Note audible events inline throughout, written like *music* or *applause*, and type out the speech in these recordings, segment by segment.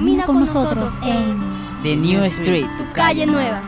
Camina con nosotros en The New Street, tu calle nueva.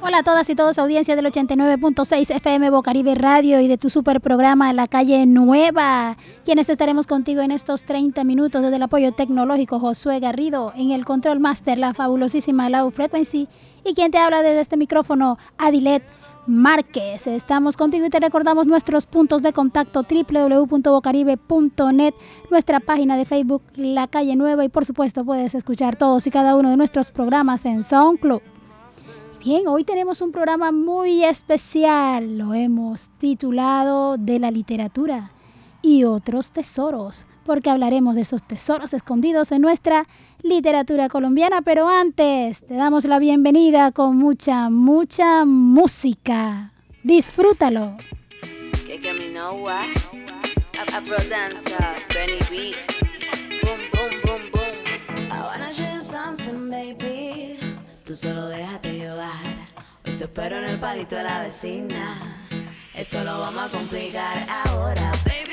Hola a todas y todos, audiencia del 89.6 FM Bocaribe Radio y de tu super programa La Calle Nueva, quienes estaremos contigo en estos 30 minutos desde el apoyo tecnológico Josué Garrido, en el control master la fabulosísima Low Frequency y quien te habla desde este micrófono Adilet Márquez. Estamos contigo y te recordamos nuestros puntos de contacto www.bocaribe.net, nuestra página de Facebook La Calle Nueva y por supuesto puedes escuchar todos y cada uno de nuestros programas en SoundCloud. Bien, hoy tenemos un programa muy especial. Lo hemos titulado De la literatura y otros tesoros, porque hablaremos de esos tesoros escondidos en nuestra literatura colombiana. Pero antes, te damos la bienvenida con mucha, mucha música. Disfrútalo. Tú solo déjate llevar. Hoy te espero en el palito de la vecina. Esto lo vamos a complicar ahora. Baby,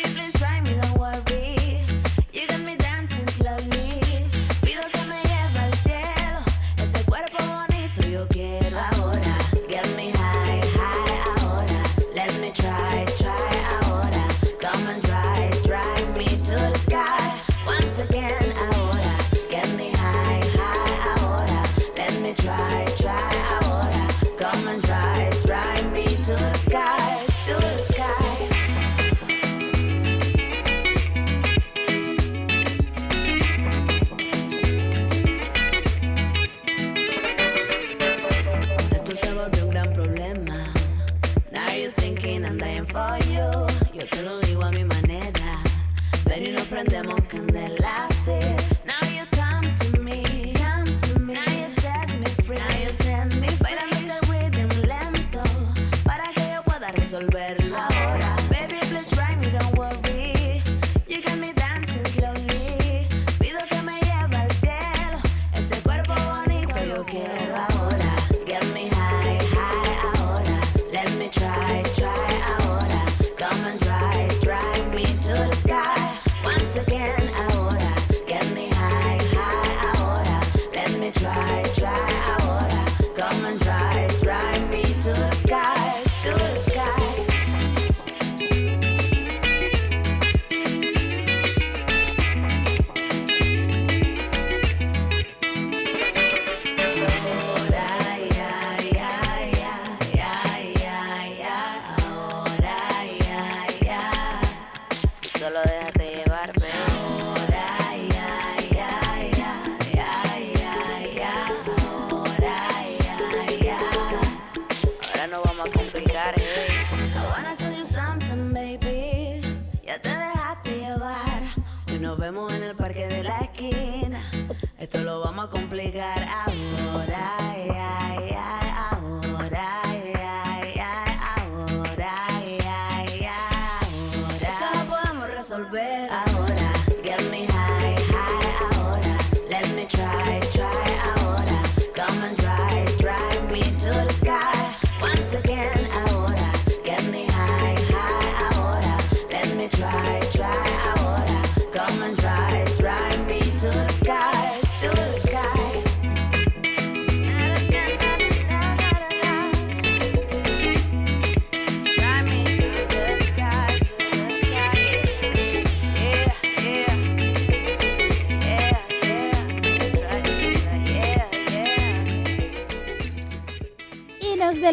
Come and drive,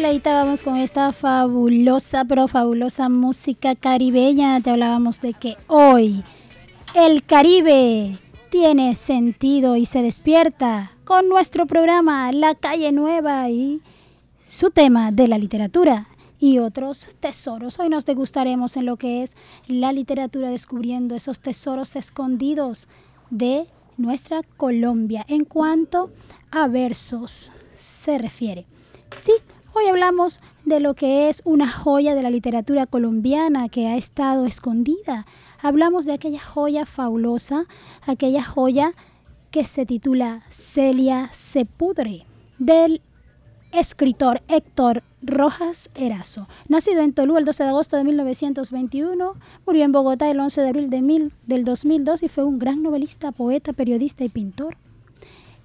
nos deleitábamos con esta fabulosa, pero fabulosa música caribeña. Te hablábamos de que hoy el Caribe tiene sentido y se despierta con nuestro programa La Calle Nueva y su tema de la literatura y otros tesoros. Hoy nos degustaremos en lo que es la literatura descubriendo esos tesoros escondidos de nuestra Colombia en cuanto a versos se refiere. Sí, hoy hablamos de lo que es una joya de la literatura colombiana que ha estado escondida. Hablamos de aquella joya fabulosa, aquella joya que se titula Celia se pudre, del escritor Héctor Rojas Erazo. Nacido en Tolú el 12 de agosto de 1921, murió en Bogotá el 11 de abril de del 2002 y fue un gran novelista, poeta, periodista y pintor.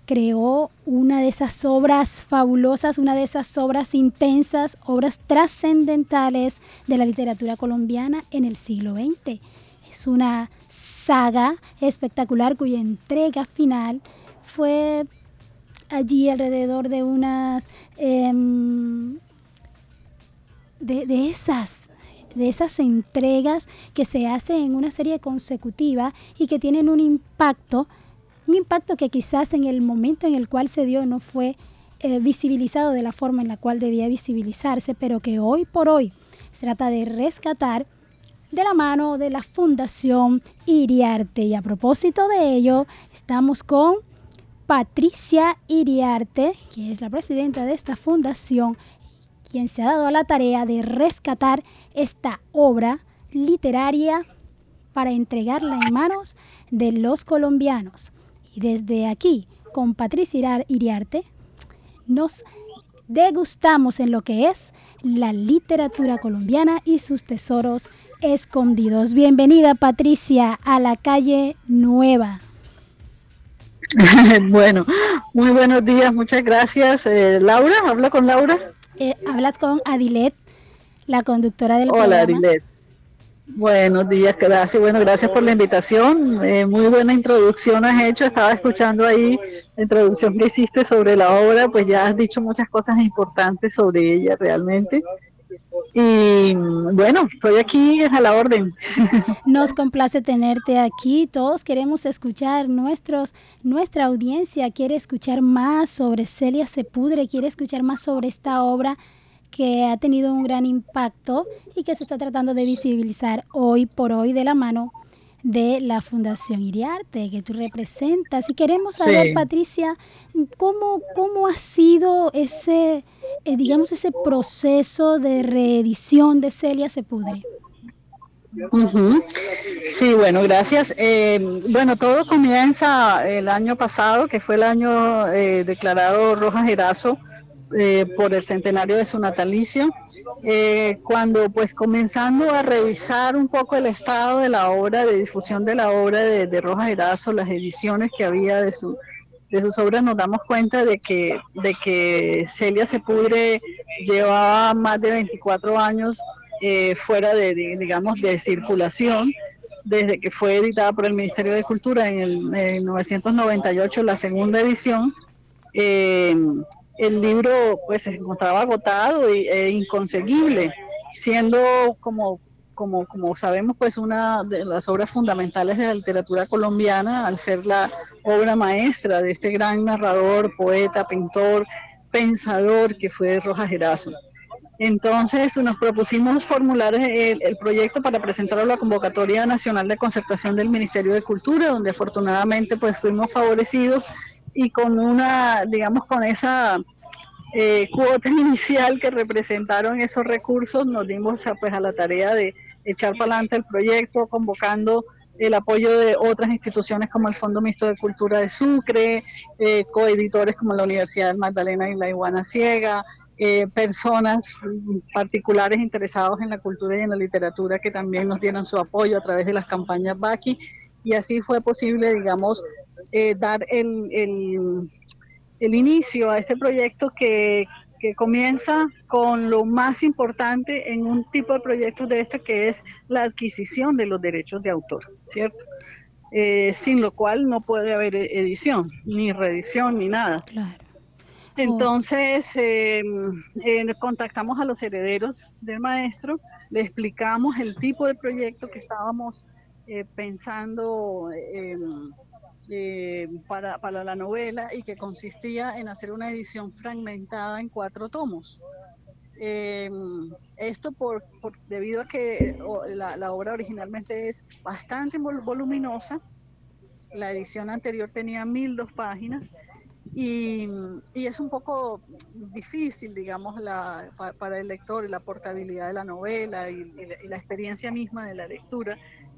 Creó una de esas obras fabulosas, una de esas obras intensas, obras trascendentales de la literatura colombiana en el siglo XX. Es una saga espectacular cuya entrega final fue allí alrededor de unas em, de, esas de esas entregas que se hacen en una serie consecutiva y que tienen un impacto, un impacto que quizás en el momento en el cual se dio no fue eh, visibilizado de la forma en la cual debía visibilizarse, pero que hoy por hoy se trata de rescatar de la mano de la Fundación Iriarte. Y a propósito de ello, estamos con Patricia Iriarte, que es la presidenta de esta fundación, quien se ha dado a la tarea de rescatar esta obra literaria para entregarla en manos de los colombianos. Y desde aquí, con Patricia Iriarte, nos degustamos en lo que es la literatura colombiana y sus tesoros escondidos. Bienvenida Patricia a la calle Nueva. *laughs* bueno, muy buenos días, muchas gracias. Eh, Laura, habla con Laura. Eh, hablas con Adilet, la conductora del Hola, Adilet. Buenos días, gracias. Bueno, gracias por la invitación. Eh, muy buena introducción has hecho. Estaba escuchando ahí la introducción que hiciste sobre la obra, pues ya has dicho muchas cosas importantes sobre ella realmente. Y bueno, estoy aquí a la orden. *laughs* Nos complace tenerte aquí. Todos queremos escuchar, nuestros, nuestra audiencia quiere escuchar más sobre Celia Sepudre, quiere escuchar más sobre esta obra que ha tenido un gran impacto y que se está tratando de visibilizar hoy por hoy de la mano de la Fundación Iriarte que tú representas. Y queremos saber, Patricia, cómo, cómo ha sido ese, eh, digamos, ese proceso de reedición de Celia Sepudre. Sí, bueno, gracias. Eh, bueno, todo comienza el año pasado, que fue el año eh, declarado Rojas Gerazo eh, por el centenario de su natalicio, eh, cuando pues comenzando a revisar un poco el estado de la obra, de difusión de la obra de, de Rojas Erazo, las ediciones que había de, su, de sus obras, nos damos cuenta de que, de que Celia Sepudre llevaba más de 24 años eh, fuera de, digamos, de circulación desde que fue editada por el Ministerio de Cultura en el 1998, la segunda edición, eh, el libro pues se encontraba agotado e inconseguible, siendo como, como, como sabemos pues una de las obras fundamentales de la literatura colombiana al ser la obra maestra de este gran narrador, poeta, pintor, pensador que fue Rojas Gerazo. Entonces nos propusimos formular el, el, proyecto para presentarlo a la convocatoria nacional de concertación del Ministerio de Cultura, donde afortunadamente pues fuimos favorecidos y con una, digamos, con esa eh, cuota *laughs* inicial que representaron esos recursos, nos dimos a, pues, a la tarea de echar para adelante el proyecto, convocando el apoyo de otras instituciones como el Fondo Mixto de Cultura de Sucre, eh, coeditores como la Universidad de Magdalena y la Iguana Ciega, eh, personas particulares interesados en la cultura y en la literatura que también nos dieron su apoyo a través de las campañas BACI y así fue posible, digamos, eh, dar el, el, el, inicio a este proyecto que, que, comienza con lo más importante en un tipo de proyectos de este que es la adquisición de los derechos de autor, ¿cierto? Eh, sin lo cual no puede haber edición, ni reedición, ni nada. Claro. Entonces, eh, eh, contactamos a los herederos del maestro, le explicamos el tipo de proyecto que estábamos eh, pensando em, eh, para, la novela y que consistía en hacer una edición fragmentada en cuatro tomos. Eh, esto por, debido a que la, obra originalmente es bastante voluminosa. La edición anterior tenía mil dos páginas y, es un poco difícil, digamos, para, el lector la portabilidad de la novela y, la, experiencia misma de la lectura.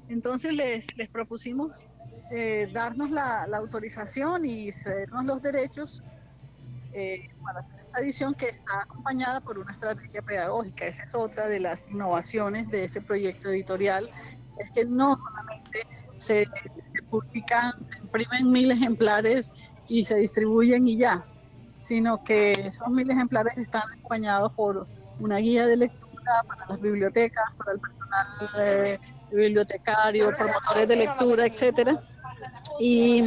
Entonces les propusimos eh, darnos la, la, autorización y cedernos los derechos eh, para hacer esta edición que está acompañada por una estrategia pedagógica. Esa es otra de las innovaciones de este proyecto editorial, es que no solamente se, se publican, se imprimen mil ejemplares y se distribuyen y ya, sino que esos mil ejemplares están acompañados por una guía de lectura para las bibliotecas, para el personal eh, bibliotecario, promotores de lectura, etcétera, y,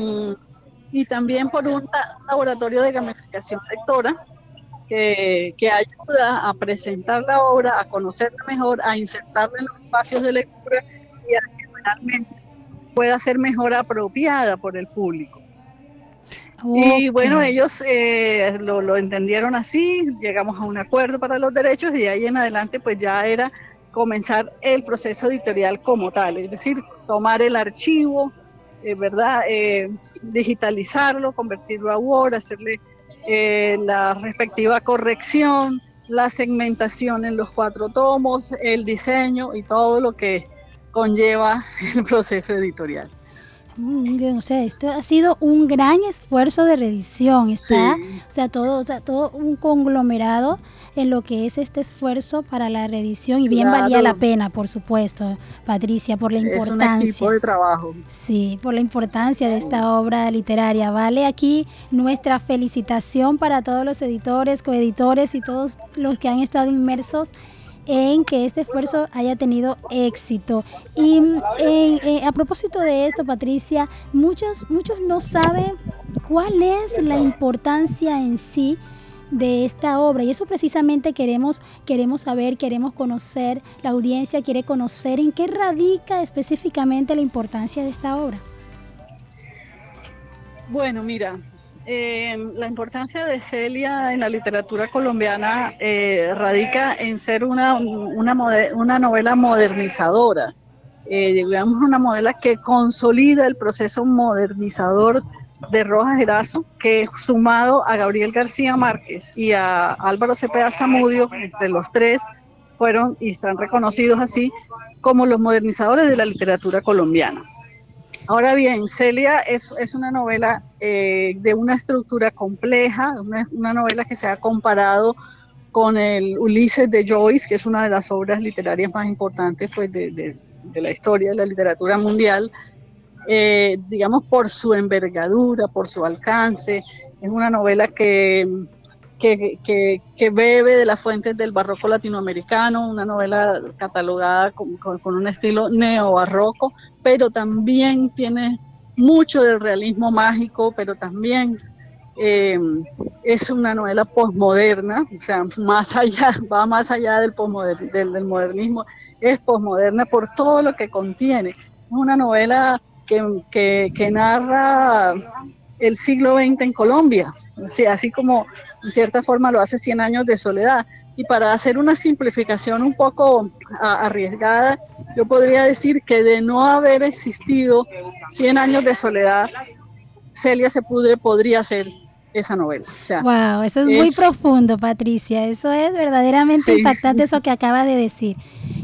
y también por un, un laboratorio de gamificación lectora que, que ayuda a presentar la obra, a conocerla mejor, a insertarla en los espacios de lectura y a que realmente pueda ser mejor apropiada por el público. Y Ok. bueno, ellos eh, lo, lo entendieron así, llegamos a un acuerdo para los derechos y de ahí en adelante pues ya era comenzar el proceso editorial como tal, es decir, tomar el archivo, eh, ¿verdad? Eh, digitalizarlo, convertirlo a Word, hacerle eh, la respectiva corrección, la segmentación en los cuatro tomos, el diseño y todo lo que conlleva *laughs* el proceso editorial. Muy bien, o sea, esto ha sido un gran esfuerzo de reedición, está, Sí. o sea, todo, o sea, todo un conglomerado en lo que es este esfuerzo para la reedición y bien valía la pena, por supuesto, Patricia, por la Es un importancia. equipo de trabajo. Sí, por la importancia de esta obra literaria. Vale aquí nuestra felicitación para todos los editores, coeditores y todos los que han estado inmersos en que este esfuerzo haya tenido éxito. Y mm, en- eh, a propósito de esto, Patricia, muchos, muchos no saben cuál es la importancia en sí de esta obra y eso precisamente queremos queremos saber, queremos conocer, la audiencia quiere conocer en qué radica específicamente la importancia de esta obra. Bueno, mira, eh, la importancia de Celia en la literatura colombiana eh, radica en ser una, una, novela modernizadora, eh, digamos una novela que consolida el proceso modernizador de Rojas Erazo, que sumado a Gabriel García Márquez y a Álvaro Cepeda Zamudio, entre los tres, fueron y están reconocidos así como los modernizadores de la literatura colombiana. Ahora bien, Celia es, es una novela eh, de una estructura compleja, una, novela que se ha comparado con el Ulises de Joyce, que es una de las obras literarias más importantes pues, de la historia de la literatura mundial, eh, digamos por su envergadura, por su alcance. Es una novela que, que, que- que bebe de las fuentes del barroco latinoamericano, una novela catalogada con, con- con un estilo neobarroco, pero también tiene mucho del realismo mágico, pero también eh, es una novela posmoderna, o sea, más allá, va más allá del, del, del modernismo, es posmoderna por todo lo que contiene. Es una novela que, que, que narra el siglo XX en Colombia, sea, así como en cierta forma lo hace 100 años de soledad. Y para hacer una simplificación un poco a- arriesgada, yo podría decir que de no haber existido 100 años de soledad, Celia Sepudre podría ser esa novela. O sea, Wow, eso es, muy es- profundo, Patricia. Eso es verdaderamente Sí. impactante eso que acaba de decir.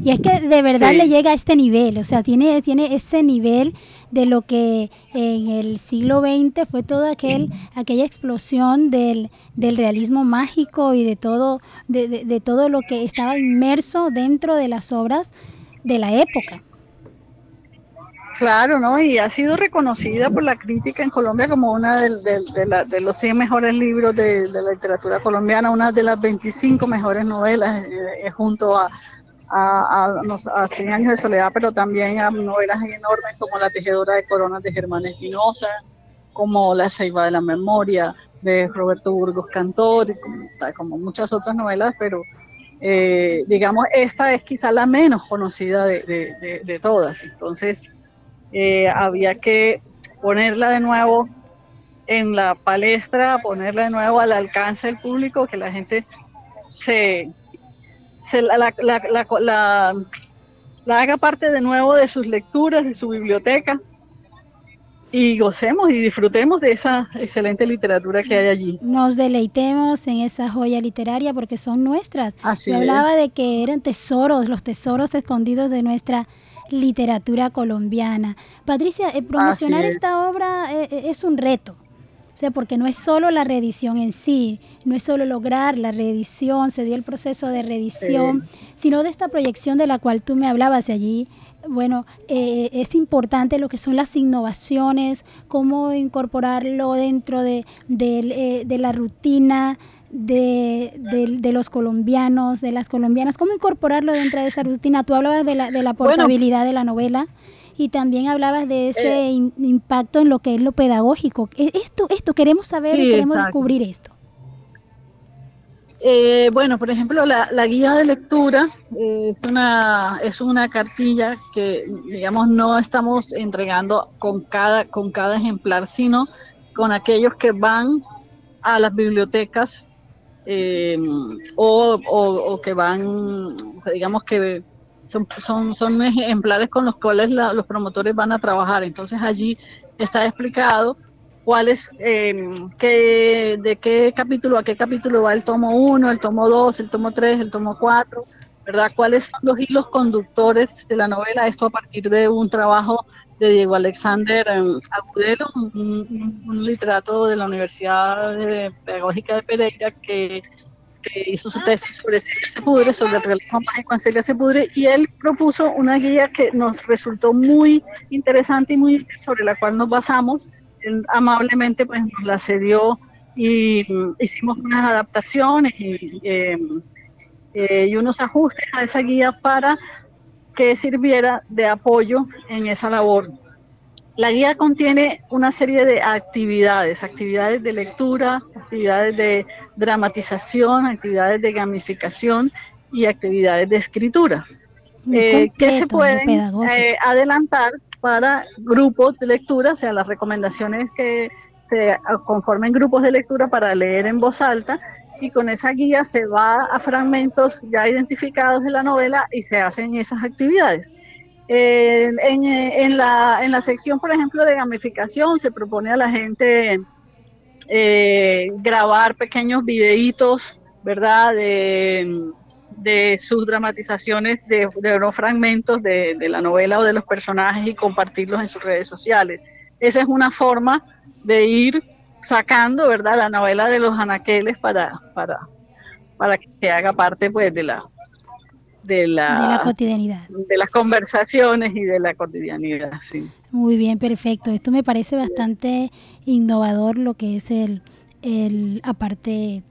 Y es que de verdad Sí. le llega a este nivel, o sea, tiene, tiene ese nivel de lo que en el siglo XX fue toda aquel, aquella explosión del, del realismo mágico y de todo, de, todo lo que estaba inmerso dentro de las obras de la época. Claro, ¿no? Y ha sido reconocida por la crítica en Colombia como una de, la- de los 100 mejores libros de, la literatura colombiana, una de las 25 mejores novelas, eh, junto a, a, a, a 100 años de soledad, pero también a novelas enormes como La tejedora de coronas de Germán Espinosa, como La ceiba de la memoria de Roberto Burgos Cantor, como, muchas otras novelas, pero eh, digamos, esta es quizá la menos conocida de- de todas. Entonces, eh, había que ponerla de nuevo en la palestra, ponerla de nuevo al alcance del público, que la gente se, se la, la- la- haga parte de nuevo de sus lecturas, de su biblioteca, y gocemos y disfrutemos de esa excelente literatura que hay allí. Nos deleitemos en esa joya literaria porque son nuestras. Así Yo es. hablaba de que eran tesoros, los tesoros escondidos de nuestra literatura colombiana. Patricia, eh, promocionar es. esta obra eh, eh, es un reto. O sea, porque no es solo la reedición en sí, no es solo lograr la reedición, se dio el proceso de reedición, sino de esta proyección de la cual tú me hablabas de allí. Bueno, eh, es importante lo que son las innovaciones, cómo incorporarlo dentro de, de, eh, la rutina de, de, los colombianos, de las colombianas, cómo incorporarlo dentro de esa rutina. Tú hablabas de la, de la portabilidad de la novela y también hablabas de ese eh. impacto en lo que es lo pedagógico. E, esto, esto queremos saber y queremos descubrir esto. Eh, bueno, por ejemplo, la, guía de lectura eh, es, una, es una cartilla que, digamos, no estamos entregando con cada, con cada ejemplar, sino con aquellos que van a las bibliotecas o, o, que van, digamos que son, son, son ejemplares con los cuales los promotores van a trabajar. Entonces allí está explicado cuál es, em, qué, de qué capítulo a qué capítulo va el tomo 1, el tomo 2, el tomo 3, el tomo 4, ¿verdad? ¿Cuáles son los hilos conductores de la novela? Esto a partir de un trabajo de Diego Alexander em, Agudelo, un, literato de la Universidad Pedagógica de Pereira que hizo su tesis sobre Celia Sepudre, sobre el realismo mágico en Celia Sepudre, y él propuso una guía que nos resultó muy interesante y muy sobre la cual nos basamos. Él amablemente pues, nos la cedió y mm, hicimos unas adaptaciones y, em, eh, y unos ajustes a esa guía para que sirviera de apoyo en esa labor la guía contiene una serie de actividades, actividades de lectura, actividades de dramatización, actividades de gamificación y actividades de escritura, eh, que se pueden eh, adelantar para grupos de lectura, o sea, las recomendaciones que se conformen grupos de lectura para leer en voz alta y con esa guía se va a fragmentos ya identificados de la novela y se hacen esas actividades. Eh, en, la, en la sección, por ejemplo, de gamificación, se propone a la gente eh, grabar pequeños videitos, ¿verdad? De, sus dramatizaciones de, de unos fragmentos de, la novela o de los personajes y compartirlos en sus redes sociales. Esa es una forma de ir sacando, ¿verdad? La novela de los anaqueles para, para, para que haga parte, pues, de la, de la, cotidianidad. De las conversaciones y de la cotidianidad, sí. Muy bien, perfecto. Esto me parece bastante innovador lo que es el, el aparte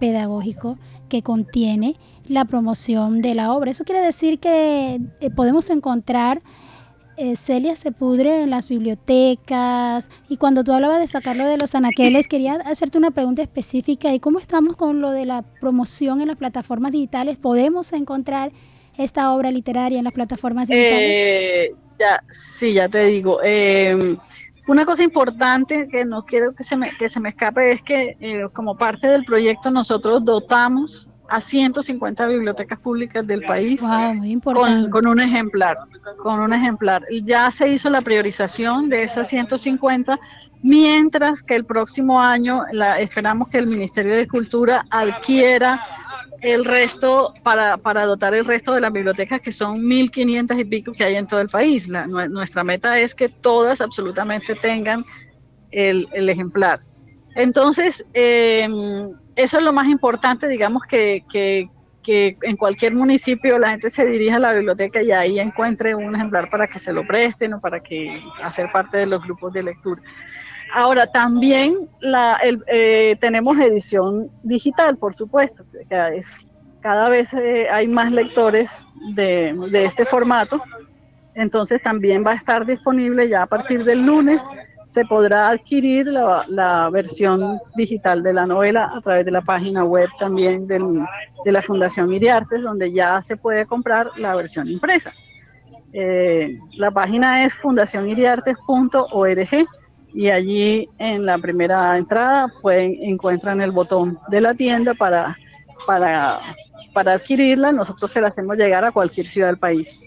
pedagógico que contiene la promoción de la obra. Eso quiere decir que eh, podemos encontrar eh, Celia se pudre en las bibliotecas y cuando tú hablabas de sacarlo de los anaqueles, quería hacerte una pregunta específica y cómo estamos con lo de la promoción en las plataformas digitales. ¿Podemos encontrar esta obra literaria en las plataformas digitales? Eh, ya, sí, ya te digo. Em, una cosa importante que no quiero que se me, que se me escape es que eh, como parte del proyecto nosotros dotamos a 150 bibliotecas públicas del país con, un ejemplar, con un ejemplar. Ya se hizo la priorización de esas 150, mientras que el próximo año la, esperamos que el Ministerio de Cultura adquiera el resto para, para dotar el resto de las bibliotecas que son 1.500 y pico que hay en todo el país. nuestra meta es que todas absolutamente tengan el, el ejemplar. Entonces, eh, eso es lo más importante, digamos, que, que, que, en cualquier municipio la gente se dirija a la biblioteca y ahí encuentre un ejemplar para que se lo presten o para que hacer parte de los grupos de lectura. Ahora, también la, eh, tenemos edición digital, por supuesto, cada vez, cada vez eh, hay más lectores de, de este formato, entonces también va a estar disponible ya a partir del lunes se podrá adquirir la, versión digital de la novela a través de la página web también de la Fundación Iriartes, donde ya se puede comprar la versión impresa. Eh, la página es fundacioniriartes.org y allí en la primera entrada pueden encuentran el botón de la tienda para, para, para adquirirla. Nosotros se la hacemos llegar a cualquier ciudad del país.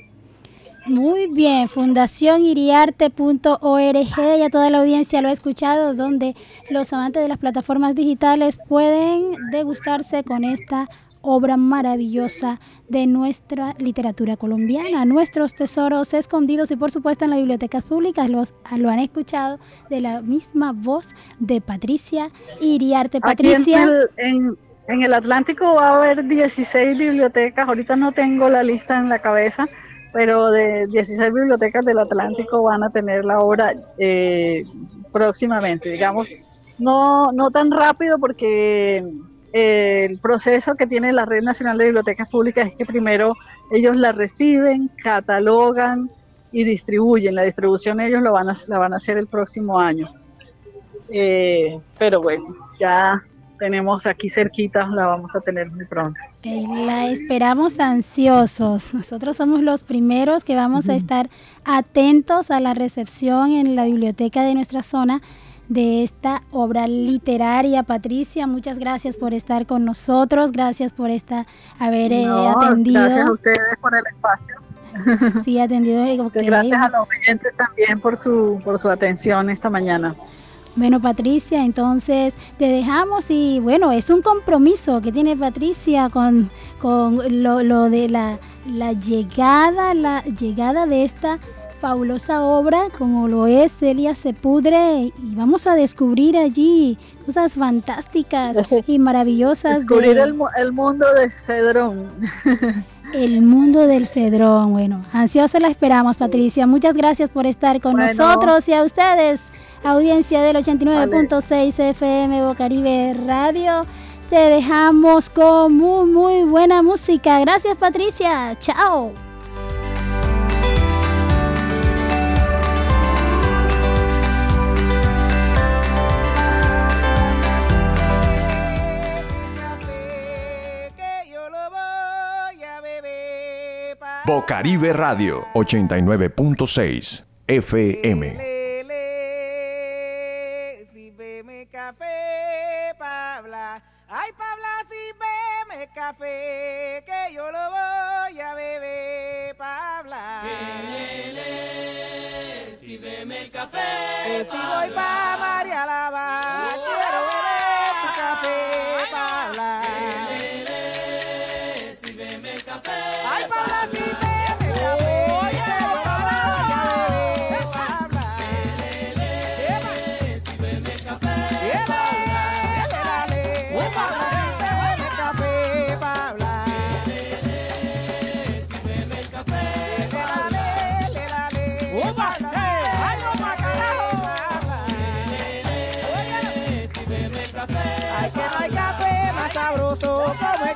Muy bien, fundacioniriarte.org, ya toda la audiencia lo ha escuchado, donde los amantes de las plataformas digitales pueden degustarse con esta obra maravillosa de nuestra literatura colombiana, nuestros tesoros escondidos y por supuesto en las bibliotecas públicas los, lo han escuchado de la misma voz de Patricia Iriarte. Patricia. en, en el Atlántico va a haber 16 bibliotecas, ahorita no tengo la lista en la cabeza, pero de 16 bibliotecas del Atlántico van a tener la obra eh, próximamente, digamos, no, no tan rápido porque eh, el proceso que tiene la Red Nacional de Bibliotecas Públicas es que primero ellos la reciben, catalogan y distribuyen. La distribución ellos lo van a, la van a hacer el próximo año. Eh, pero bueno, ya tenemos aquí cerquita, la vamos a tener muy pronto. la esperamos ansiosos. Nosotros somos los primeros que vamos a estar atentos a la recepción en la biblioteca de nuestra zona de esta obra literaria. Patricia, muchas gracias por estar con nosotros, gracias por esta haber eh, atendido. Gracias a ustedes por el espacio. Sí, atendido. *laughs* Gracias a los oyentes también por su, por su atención esta mañana. Bueno, Patricia, entonces te dejamos y bueno, es un compromiso que tiene Patricia con, con lo, lo, de la, la llegada, la llegada de esta fabulosa obra como lo es Celia Sepudre y vamos a descubrir allí cosas fantásticas y maravillosas. Descubrir el, el, mundo de Cedrón. *laughs* El mundo del Cedrón. Bueno, ansiosa la esperamos, Patricia. Muchas gracias por estar con nosotros y a ustedes, audiencia del 89.6 FM Bocaribe Radio. Te dejamos con muy, muy buena música. Gracias, Patricia. Chao. Bocaribe Radio 89.6 FM. Si bebe café, Pabla. Ay, Pabla, si bebe café, que yo lo voy a beber, Pabla. Si bebe café, que si voy pa' María Lava, sabroso como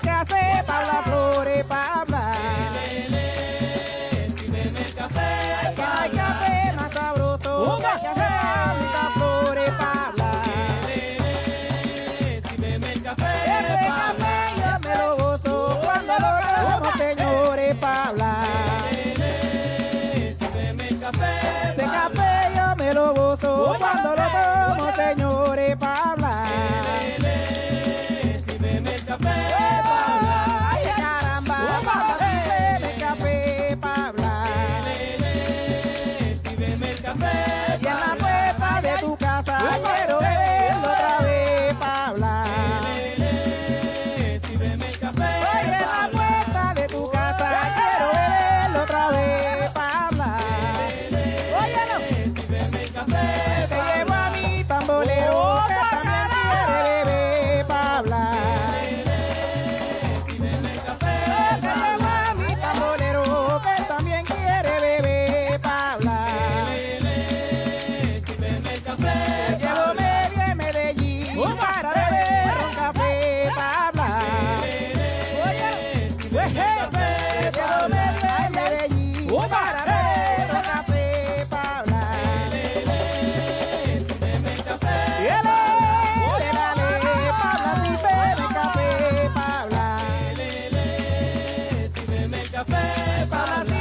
café, Pabla,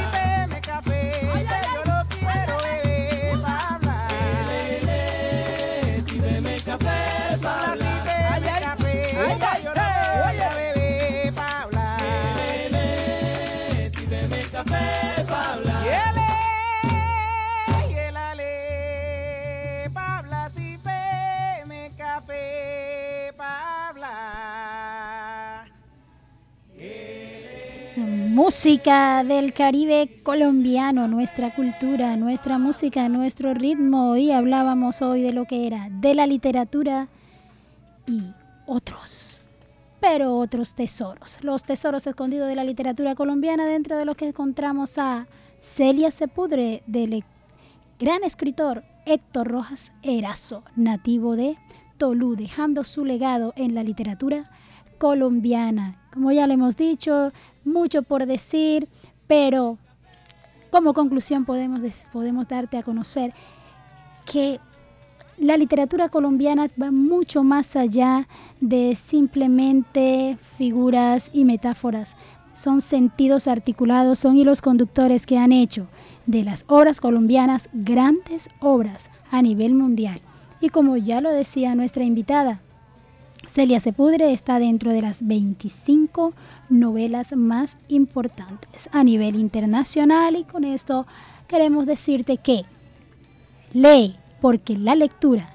música del Caribe colombiano, nuestra cultura, nuestra música, nuestro ritmo. Y hablábamos hoy de lo que era, de la literatura y otros, pero otros tesoros. Los tesoros escondidos de la literatura colombiana, dentro de los que encontramos a Celia Sepudre, del gran escritor Héctor Rojas Erazo, nativo de Tolú, dejando su legado en la literatura colombiana. Como ya le hemos dicho, mucho por decir, pero como conclusión podemos, podemos darte a conocer que la literatura colombiana va mucho más allá de simplemente figuras y metáforas. Son sentidos articulados, son hilos conductores que han hecho de las obras colombianas grandes obras a nivel mundial. Y como ya lo decía nuestra invitada, Celia Sepudre está dentro de las 25 novelas más importantes a nivel internacional y con esto queremos decirte que lee, porque la lectura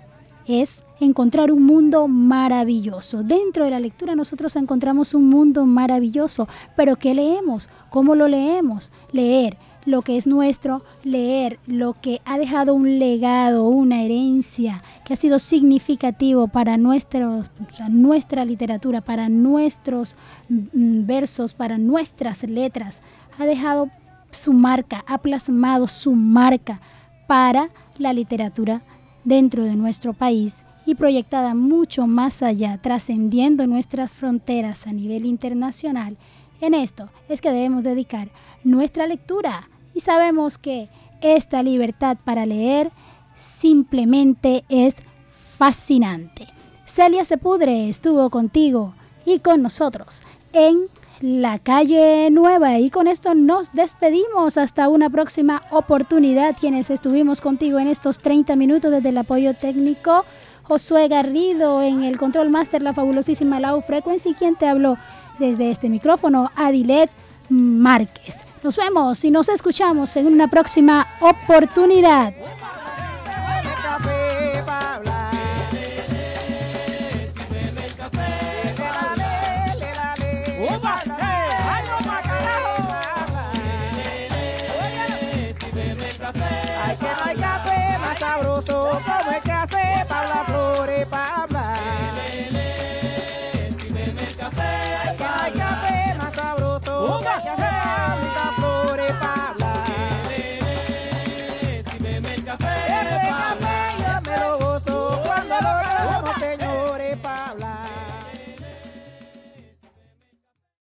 es encontrar un mundo maravilloso. Dentro de la lectura nosotros encontramos un mundo maravilloso, pero ¿qué leemos? ¿Cómo lo leemos? Leer lo que es nuestro, leer lo que ha dejado un legado, una herencia que ha sido significativo para nuestra literatura, para nuestros mm, versos, para nuestras letras. Ha dejado su marca, ha plasmado su marca para la literatura dentro de nuestro país y proyectada mucho más allá, trascendiendo nuestras fronteras a nivel internacional. En esto es que debemos dedicar nuestra lectura y sabemos que esta libertad para leer simplemente es fascinante. Celia Sepudre estuvo contigo y con nosotros en la calle nueva. Y con esto nos despedimos. Hasta una próxima oportunidad. Quienes estuvimos contigo en estos 30 minutos desde el apoyo técnico. Josué Garrido en el control master la fabulosísima Lau Frequency quien te habló desde este micrófono Adilet Márquez. Nos vemos y nos escuchamos en una próxima oportunidad